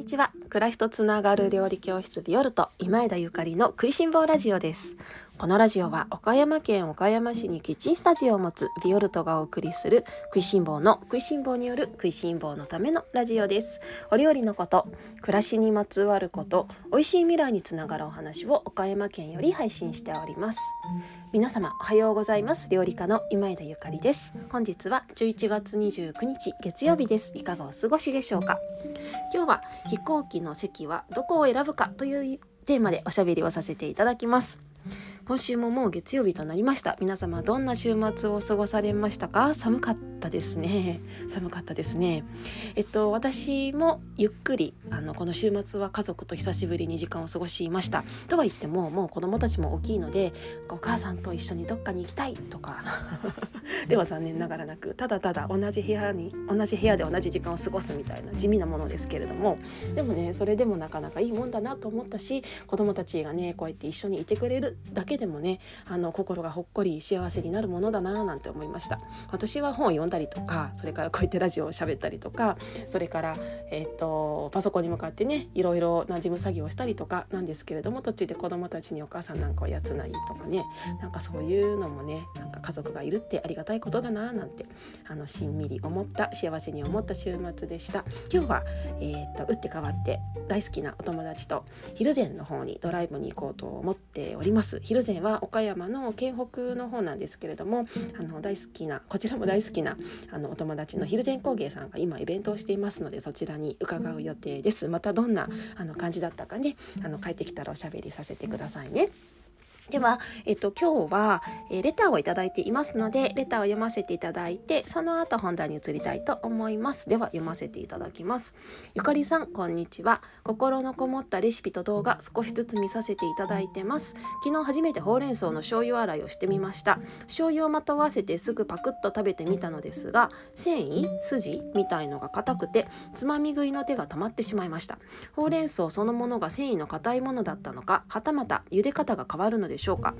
にちは。暮らしとつながる料理教室ビオルト今枝ゆかりの食いしん坊ラジオです。このラジオは岡山県岡山市にキッチンスタジオを持つビオルトがお送りする食いしん坊の食いしん坊による食いしん坊のためのラジオです。お料理のこと暮らしにまつわること美味しい未来につながるお話を岡山県より配信しております。皆様おはようございます。料理家の今枝ゆかりです。本日は11月29日月曜日です。いかがお過ごしでしょうか？今日は飛行機の席はどこを選ぶかというテーマでおしゃべりをさせていただきます。今週ももう月曜日となりました。皆様どんな週末を過ごされましたか？寒かったですね。寒かったですね。えっと私もゆっくりあのこの週末は家族と久しぶりに時間を過ごしました。とは言ってももう子供たちも大きいのでお母さんと一緒にどっかに行きたいとか。では残念ながらなくただただ同じ部屋に同じ部屋で同じ時間を過ごすみたいな地味なものですけれども。でもねそれでもなかなかいいもんだなと思ったし子供たちがねこうやって一緒にいてくれるだけでもねあの心がほっこり幸せになるものだななんて思いました。私は本を読んだりとかそれからこうやってラジオを喋ったりとかそれから、えーと、パソコンに向かってねいろいろな事務作業をしたりとかなんですけれども途中で子どもたちにお母さんなんかをやつないとかねなんかそういうのもねなんか家族がいるってありがたいことだななんてあのしんみり思った幸せに思った週末でした。今日は、えーと、打って変わって大好きなお友達と蒜山の方にドライブに行こうと思っております。ます蒜山は岡山の県北の方なんですけれどもあの大好きなこちらも大好きなあのお友達の蒜山工芸さんが今イベントをしていますのでそちらに伺う予定ですまたどんなあの感じだったかねあの帰ってきたらおしゃべりさせてくださいね。では、えっと、今日は、えー、レターをいただいていますのでレターを読ませていただいてその後本題に移りたいと思います。では読ませていただきます。ゆかりさんこんにちは。心のこもったレシピと動画少しずつ見させていただいてます。昨日初めてほうれん草の醤油洗いをしてみました。醤油をまとわせてすぐパクッと食べてみたのですが繊維筋みたいのが硬くてつまみ食いの手が溜まってしまいました。ほうれん草そのものが繊維の硬いものだったのかはたまた茹で方が変わるのでしょうか。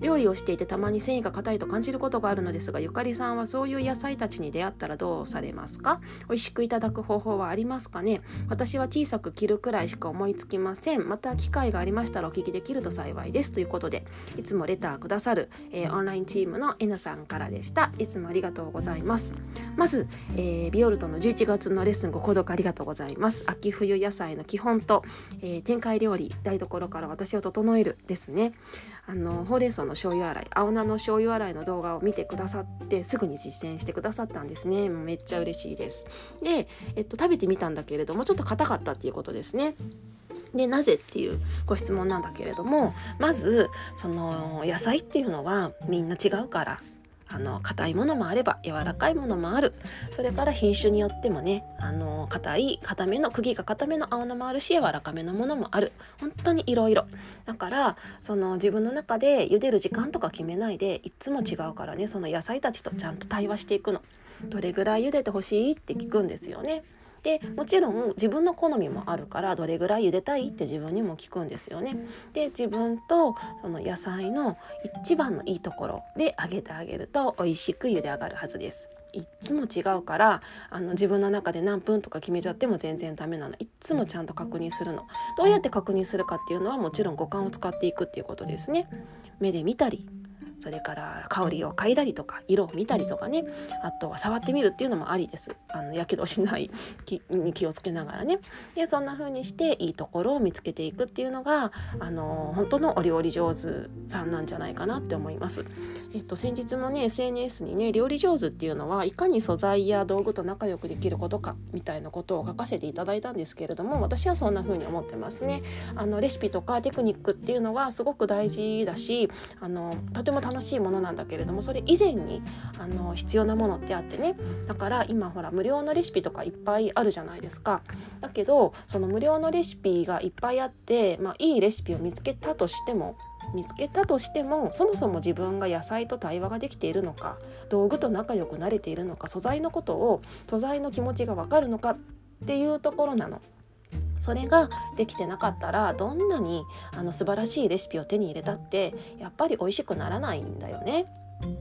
料理をしていてたまに繊維が硬いと感じることがあるのですがゆかりさんはそういう野菜たちに出会ったらどうされますか。美味しくいただく方法はありますかね。私は小さく切るくらいしか思いつきません。また機会がありましたらお聞きできると幸いです。ということでいつもレターくださる、えー、オンラインチームの N さんからでした。いつもありがとうございます。まず、えー、ビオルトの11月のレッスンご購読ありがとうございます。秋冬野菜の基本と、えー、展開料理台所から私を整えるですね。あのほうれん草の醤油洗い青菜の醤油洗いの動画を見てくださってすぐに実践してくださったんですね。めっちゃ嬉しいです。で、えっと、食べてみたんだけれどもちょっと硬かったっていうことですね。でなぜっていうご質問なんだけれどもまずその野菜っていうのはみんな違うからあの硬いものもあれば柔らかいものもある。それから品種によってもねあの硬い硬めの釘が硬めの青菜もあるし柔らかめのものもある。本当にいろいろだからその自分の中で茹でる時間とか決めないでいつも違うからねその野菜たちとちゃんと対話していくの。どれぐらい茹でてほしいって聞くんですよね。でもちろん自分の好みもあるからどれぐらい茹でたいって自分にも聞くんですよね。で自分とその野菜の一番のいいところで揚げてあげると美味しく茹で上がるはずです。いっつも違うからあの自分の中で何分とか決めちゃっても全然ダメなのいっつもちゃんと確認するのどうやって確認するかっていうのはもちろん五感を使っていくっていうことですね目で見たりそれから香りを嗅いだりとか色を見たりとかねあとは触ってみるっていうのもありですあのやけどしない気に気をつけながらねでそんな風にしていいところを見つけていくっていうのがあの本当のお料理上手さんなんじゃないかなって思います。えっと、先日もね SNS にね料理上手っていうのはいかに素材や道具と仲良くできることかみたいなことを書かせていただいたんですけれども私はそんな風に思ってますね。あのレシピとかテクニックっていうのはすごく大事だしあのとても楽しいものなんだけれどもそれ以前にあの必要なものってあってねだから今ほら無料のレシピとかいっぱいあるじゃないですか。だけどその無料のレシピがいっぱいあって、まあ、いいレシピを見つけたとしても見つけたとしてもそもそも自分が野菜と対話ができているのか道具と仲良くなれているのか素材のことを素材の気持ちが分かるのかっていうところなの。それができてなかったらどんなにあの素晴らしいレシピを手に入れたってやっぱり美味しくならないんだよね。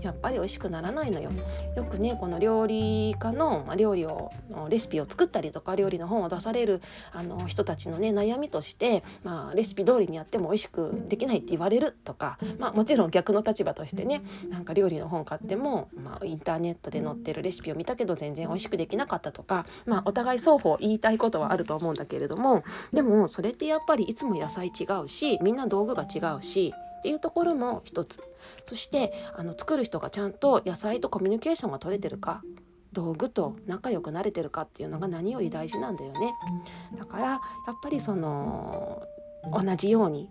やっぱり美味しくならないのよ。よくねこの料理家の、ま、料理をレシピを作ったりとか料理の本を出されるあの人たちのね悩みとして、まあ、レシピ通りにやっても美味しくできないって言われるとか、まあ、もちろん逆の立場としてねなんか料理の本買っても、まあ、インターネットで載ってるレシピを見たけど全然美味しくできなかったとか、まあ、お互い双方言いたいことはあると思うんだけれどもでもそれってやっぱりいつも野菜違うしみんな道具が違うしっていうところも一つ。そしてあの作る人がちゃんと野菜とコミュニケーションが取れてるか道具と仲良くなれてるかっていうのが何より大事なんだよね。だからやっぱりその同じように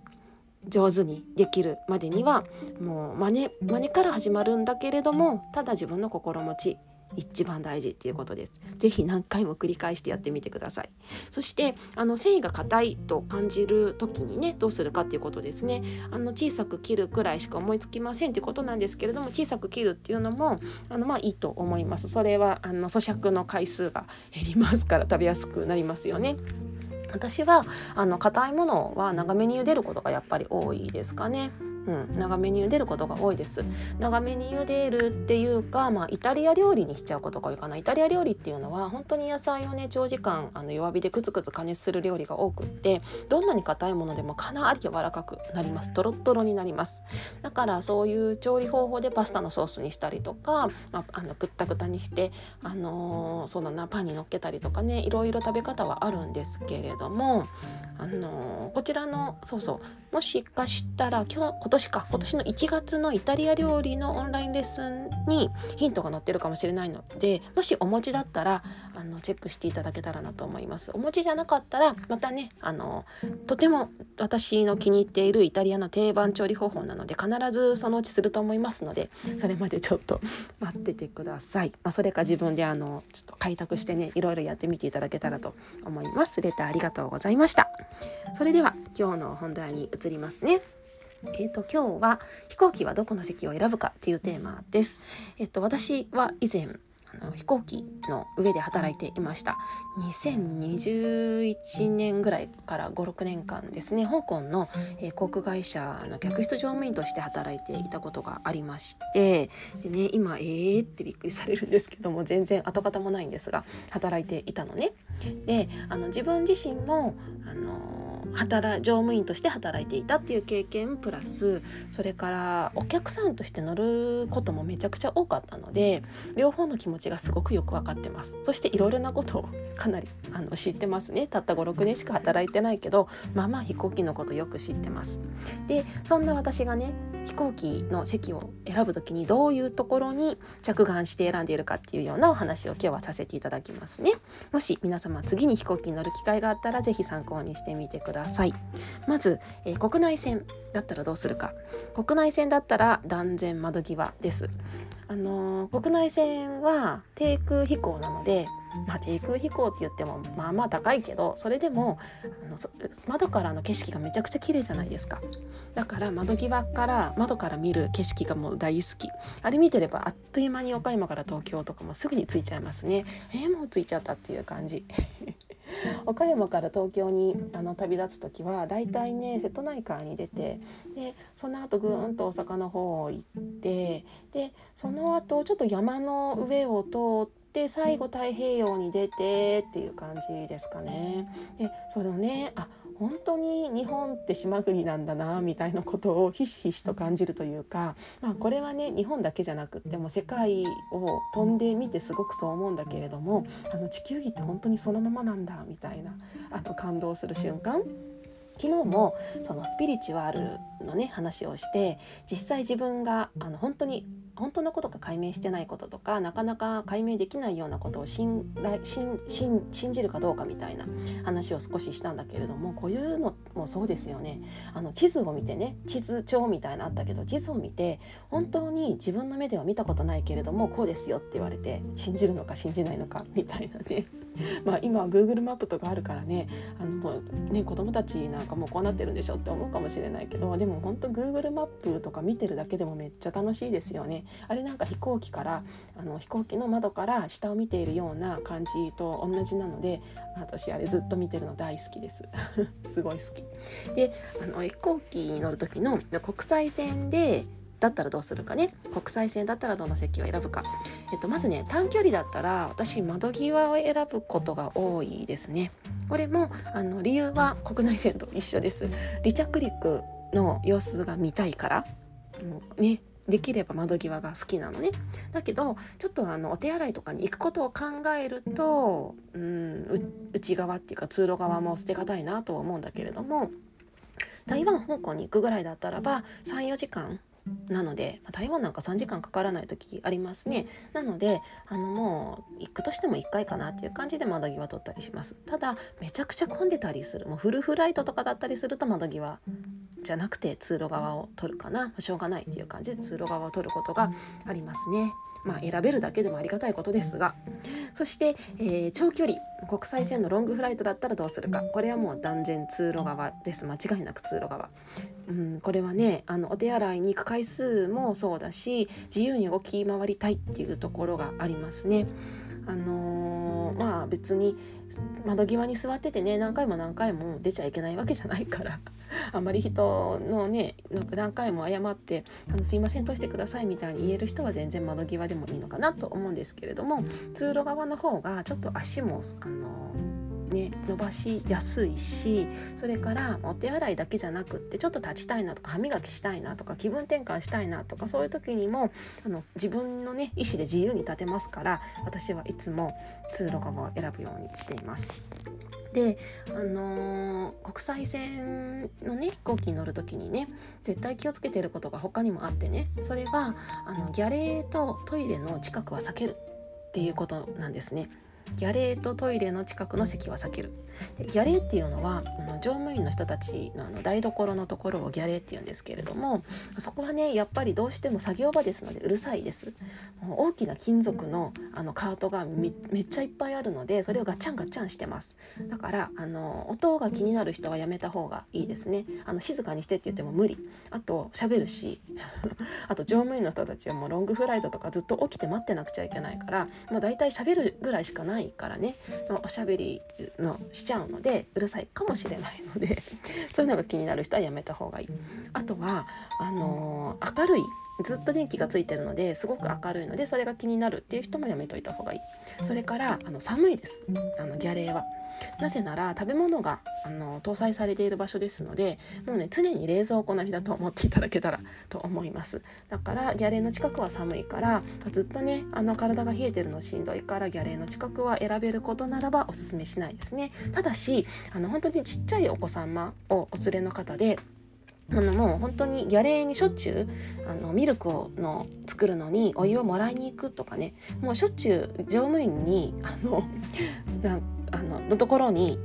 上手にできるまでにはもう真似真似から始まるんだけれどもただ自分の心持ち一番大事っていうことです。ぜひ何回も繰り返してやってみてください。そしてあの繊維が硬いと感じる時にねどうするかっていうことですね。あの小さく切るくらいしか思いつきませんっていうことなんですけれども小さく切るっていうのもあのまあいいと思います。それはあの咀嚼の回数が減りますから食べやすくなりますよね。私はあの硬いものは長めに茹でることがやっぱり多いですかね。うん、長めに茹でることが多いです。長めに茹でるっていうか、まあ、イタリア料理にしちゃうことが多いかな。イタリア料理っていうのは本当に野菜をね長時間あの弱火でクツクツ加熱する料理が多くってどんなに硬いものでもかなり柔らかくなります。トロットロになります。だからそういう調理方法でパスタのソースにしたりとか、まあ、あのくったくたにしてあのー、そうだなパンにのっけたりとかねいろいろ食べ方はあるんですけれどもあのー、こちらのそうそうもしかしたら今日年か今年の1月のイタリア料理のオンラインレッスンにヒントが載ってるかもしれないのでもしお持ちだったらあのチェックしていただけたらなと思います。お持ちじゃなかったらまたねあのとても私の気に入っているイタリアの定番調理方法なので必ずそのうちすると思いますのでそれまでちょっと 待っててください、まあ、それか自分であのちょっと開拓してねいろいろやってみていただけたらと思います。レターありがとうございました。それでは今日の本題に移りますね。え、ー、と今日は飛行機はどこの席を選ぶかっていうテーマです。えっ、ー、と私は以前飛行機の上で働いていました2021年ぐらいから56年間ですね香港の、えー、航空会社の客室乗務員として働いていたことがありましてでね今えーってびっくりされるんですけども全然跡形もないんですが働いていたのね。であの自分自身もあの働乗務員として働いていたっていう経験プラスそれからお客さんとして乗ることもめちゃくちゃ多かったので両方の気持ちがすごくよく分かってます。そしていろいろなことを かなりあの知ってますね。たった56年しか働いてないけどまあまあ飛行機のことよく知ってます。でそんな私がね飛行機の席を選ぶ時にどういうところに着眼して選んでいるかっていうようなお話を今日はさせていただきますね。もし皆様次に飛行機に乗る機会があったら是非参考にしてみてください。まず、えー、国内線だったらどうするか。国内線だったら断然窓際です。あの、国内線は低空飛行なのでまあ、低空飛行って言ってもまあまあ高いけどそれでもあの窓からの景色がめちゃくちゃ綺麗じゃないですか。だから窓際から窓から見る景色がもう大好き。あれ見てればあっという間に岡山から東京とかもすぐに着いちゃいますね。えー、もう着いちゃったっていう感じ。岡山から東京にあの旅立つ時はだいたいね瀬戸内海に出てでその後ぐーんと大阪の方を行ってでその後ちょっと山の上を通ってで最後太平洋に出てっていう感じですかね。でそのねあ本当に日本って島国なんだなみたいなことをひしひしと感じるというか、まあ、これはね日本だけじゃなくっても世界を飛んでみてすごくそう思うんだけれどもあの地球儀って本当にそのままなんだみたいなあの感動する瞬間。昨日もそのスピリチュアルのね話をして実際自分があの本当に本当のことが解明してないこととかなかなか解明できないようなことを信信じるかどうかみたいな話を少ししたんだけれどもこういうのもそうですよねあの地図を見てね地図帳みたいなあったけど地図を見て本当に自分の目では見たことないけれどもこうですよって言われて信じるのか信じないのかみたいなね まあ今は Google マップとかあるからねあのもうね子供たちなんかもうこうなってるんでしょって思うかもしれないけどでも本当 Google マップとか見てるだけでもめっちゃ楽しいですよね。あれなんか飛行機からあの飛行機の窓から下を見ているような感じと同じなので私あれずっと見てるの大好きです すごい好き。であの飛行機に乗る時の国際線でだったらどうするかね？国際線だったらどの席を選ぶか、えっと、まずね短距離だったら私窓際を選ぶことが多いですね。これもあの理由は国内線と一緒です。離着陸の様子が見たいから、うん、ねできれば窓際が好きなのね。だけどちょっとあのお手洗いとかに行くことを考えると、うん、内側っていうか通路側も捨てがたいなとは思うんだけれども台湾香港に行くぐらいだったらば34時間なので、まあ、台湾なんか3時間かからない時ありますね。なのであのもう行くとしても1回かなっていう感じで窓際取ったりします。ただめちゃくちゃ混んでたりするもうフルフライトとかだったりすると窓際じゃなくて通路側を取るかな、まあ、しょうがないっていう感じで通路側を取ることがありますね。まあ、選べるだけでもありがたいことですが。そして、えー、長距離国際線のロングフライトだったらどうするか。これはもう断然通路側です。間違いなく通路側、うん、これはねあのお手洗いに行く回数もそうだし自由に動き回りたいっていうところがありますね。あのー、まあ別に窓際に座っててね何回も何回も出ちゃいけないわけじゃないから あんまり人のね何回も謝ってあの「すいません通してください」みたいに言える人は全然窓際でもいいのかなと思うんですけれども通路側の方がちょっと足もあのーね、伸ばしやすいしそれからお手洗いだけじゃなくってちょっと立ちたいなとか歯磨きしたいなとか気分転換したいなとかそういう時にもあの自分のね意思で自由に立てますから私はいつも通路側を選ぶようにしています。で、あのー、国際線のね飛行機に乗る時にね絶対気をつけてることが他にもあってねそれはあのギャレーとトイレの近くは避けるっていうことなんですね。ギャレーとトイレの近くの席は避ける。でギャレーっていうのはあの乗務員の人たちのあの台所のところをギャレーっていうんですけれどもそこはねやっぱりどうしても作業場ですのでうるさいです。もう大きな金属のあのカートがめっちゃいっぱいあるのでそれをガチャンガチャンしてます。だからあの音が気になる人はやめた方がいいですね。あの静かにしてって言っても無理。あと喋るし あと乗務員の人たちはもうロングフライトとかずっと起きて待ってなくちゃいけないからもう大体喋るぐらいしかないないからねおしゃべりのしちゃうのでうるさいかもしれないので そういうのが気になる人はやめた方がいい。あとはあのー、明るいずっと電気がついてるのですごく明るいのでそれが気になるっていう人もやめといた方がいい。それからあの寒いですあのギャレーは。なぜなら食べ物があの搭載されている場所ですのでもうね常に冷蔵庫並みだと思っていただけたらと思います。だからギャレーの近くは寒いからずっとねあの体が冷えてるのしんどいからギャレーの近くは選べることならばおすすめしないですね。ただしあの本当にちっちゃいお子様をお連れの方であのもう本当にギャレーにしょっちゅうあのミルクをの作るのにお湯をもらいに行くとかねもうしょっちゅう乗務員にあのあののところに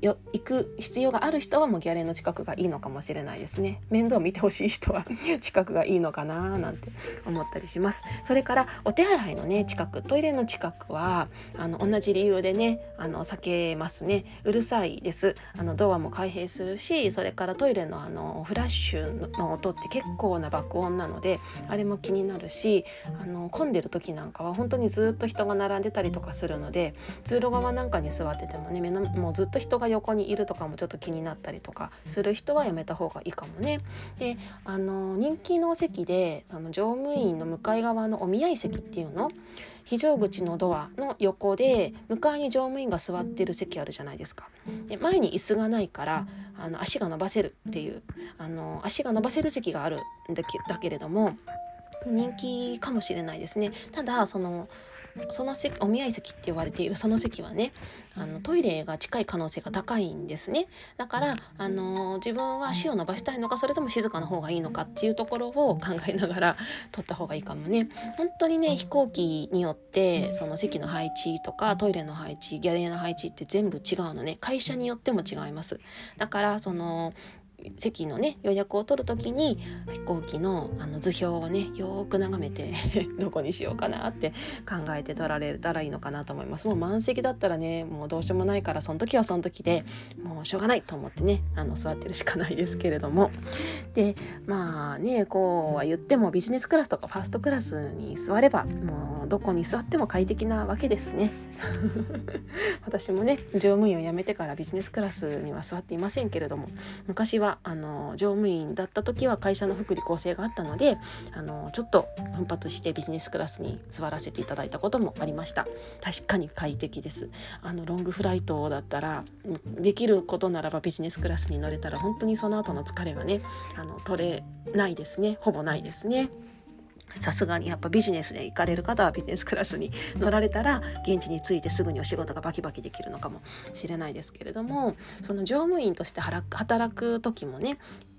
よ行く必要がある人はもうギャレーの近くがいいのかもしれないですね。面倒見てほしい人は 近くがいいのかななんて思ったりします。それからお手洗いのね近くトイレの近くはあの同じ理由でねあの避けますね。うるさいです。あのドアも開閉するしそれからトイレのあのフラッシュの音って結構な爆音なのであれも気になるしあの混んでる時なんかは本当にずっと人が並んでたりとかするので通路側なんかに座っててもね目のもうずっと人が横にいるとかもちょっと気になったりとかする人はやめた方がいいかもね。であの人気の席でその乗務員の向かい側のお見合い席っていうの？非常口のドアの横で向かいに乗務員が座ってる席あるじゃないですか。で前に椅子がないからあの足が伸ばせるっていうあの足が伸ばせる席があるんだけれども人気かもしれないですね。ただそのその席お見合い席って言われているその席はねあのトイレが近い可能性が高いんですね。だからあの自分は足を伸ばしたいのかそれとも静かな方がいいのかっていうところを考えながら 取った方がいいかもね。本当にね飛行機によってその席の配置とかトイレの配置ギャレーの配置って全部違うのね。会社によっても違います。だからその席のね予約を取る時に飛行機のあの図表をねよく眺めて どこにしようかなって考えて取られたらいいのかなと思います。もう満席だったらねもうどうしようもないからその時はその時でもうしょうがないと思ってねあの座ってるしかないですけれども。でまあねこうは言ってもビジネスクラスとかファーストクラスに座ればもうどこに座っても快適なわけですね。私もね乗務員を辞めてからビジネスクラスには座っていませんけれども昔はあの乗務員だった時は会社の福利厚生があったのであのちょっと奮発してビジネスクラスに座らせていただいたこともありました。確かに快適です。あのロングフライトだったらできることならばビジネスクラスに乗れたら本当にその後の疲れがねあの取れないですね。ほぼないですね。さすがにやっぱビジネスで行かれる方はビジネスクラスに乗られたら現地に着いてすぐにお仕事がバキバキできるのかもしれないですけれどもその乗務員として働く時もね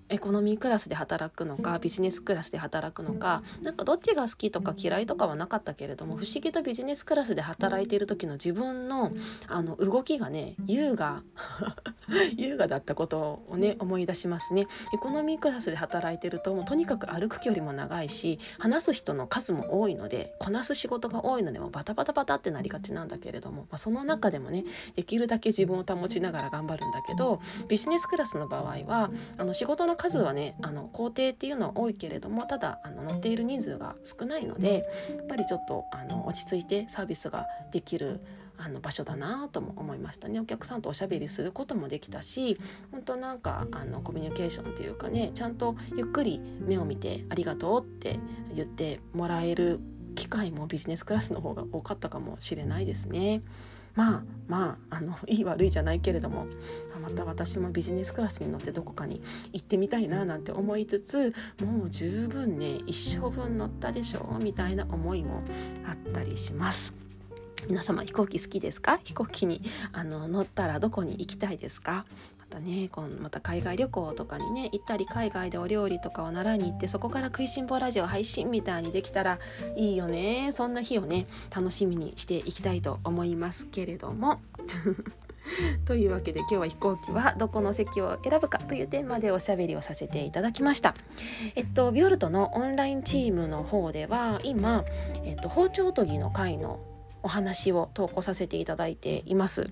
エコノミークラスで働くのかビジネスクラスで働くのかなんかどっちが好きとか嫌いとかはなかったけれども不思議とビジネスクラスで働いている時の自分のあの動きがね優雅。優雅だったことをね思い出しますね。エコノミークラスで働いてるともうとにかく歩く距離も長いし話す人の数も多いのでこなす仕事が多いのでもバタバタバタってなりがちなんだけれども、まあ、その中でもねできるだけ自分を保ちながら頑張るんだけどビジネスクラスの場合はあの仕事の数はねあの工程っていうのは多いけれどもただあの乗っている人数が少ないのでやっぱりちょっとあの落ち着いてサービスができるあの場所だなとも思いましたねお客さんとおしゃべりすることもできたし本当なんかあのコミュニケーションっていうかねちゃんとゆっくり目を見て「ありがとう」って言ってもらえる機会もビジネスクラスの方が多かったかもしれないですね。まあまああのいい悪いじゃないけれどもまた私もビジネスクラスに乗ってどこかに行ってみたいななんて思いつつもう十分ね一生分乗ったでしょうみたいな思いもあったりします。皆様飛行機好きですか？飛行機にあの乗ったらどこに行きたいですか？またね。このまた海外旅行とかにね行ったり海外でお料理とかを習いに行ってそこから食いしん坊ラジオ配信みたいにできたらいいよね。そんな日をね楽しみにしていきたいと思いますけれども。というわけで今日は飛行機はどこの席を選ぶかというテーマでおしゃべりをさせていただきました。えっとビオルトのオンラインチームの方では今、えっと、包丁研ぎの会のお話を投稿させていただいています、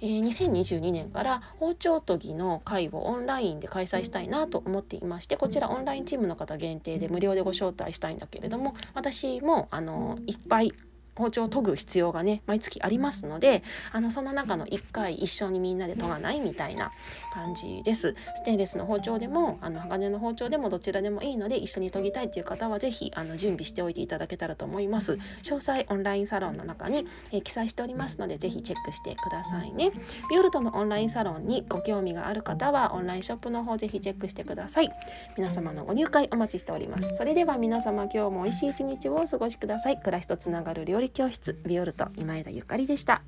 えー、2022年から包丁研ぎの会をオンラインで開催したいなと思っていましてこちらオンラインチームの方限定で無料でご招待したいんだけれども私もあのいっぱい包丁を研ぐ必要がね毎月ありますのであのその中の1回一緒にみんなで研がないみたいな感じです。ステンレスの包丁でもあの鋼の包丁でもどちらでもいいので一緒に研ぎたいっていう方は是非あの準備しておいていただけたらと思います。詳細オンラインサロンの中に、えー、記載しておりますので是非チェックしてくださいね。ビオルトのオンラインサロンにご興味がある方はオンラインショップの方是非チェックしてください。皆様のご入会お待ちしております。それでは皆様今日も美味しい一日をお過ごしください。暮らしとつながる料理教室ビオルト今枝ゆかりでした。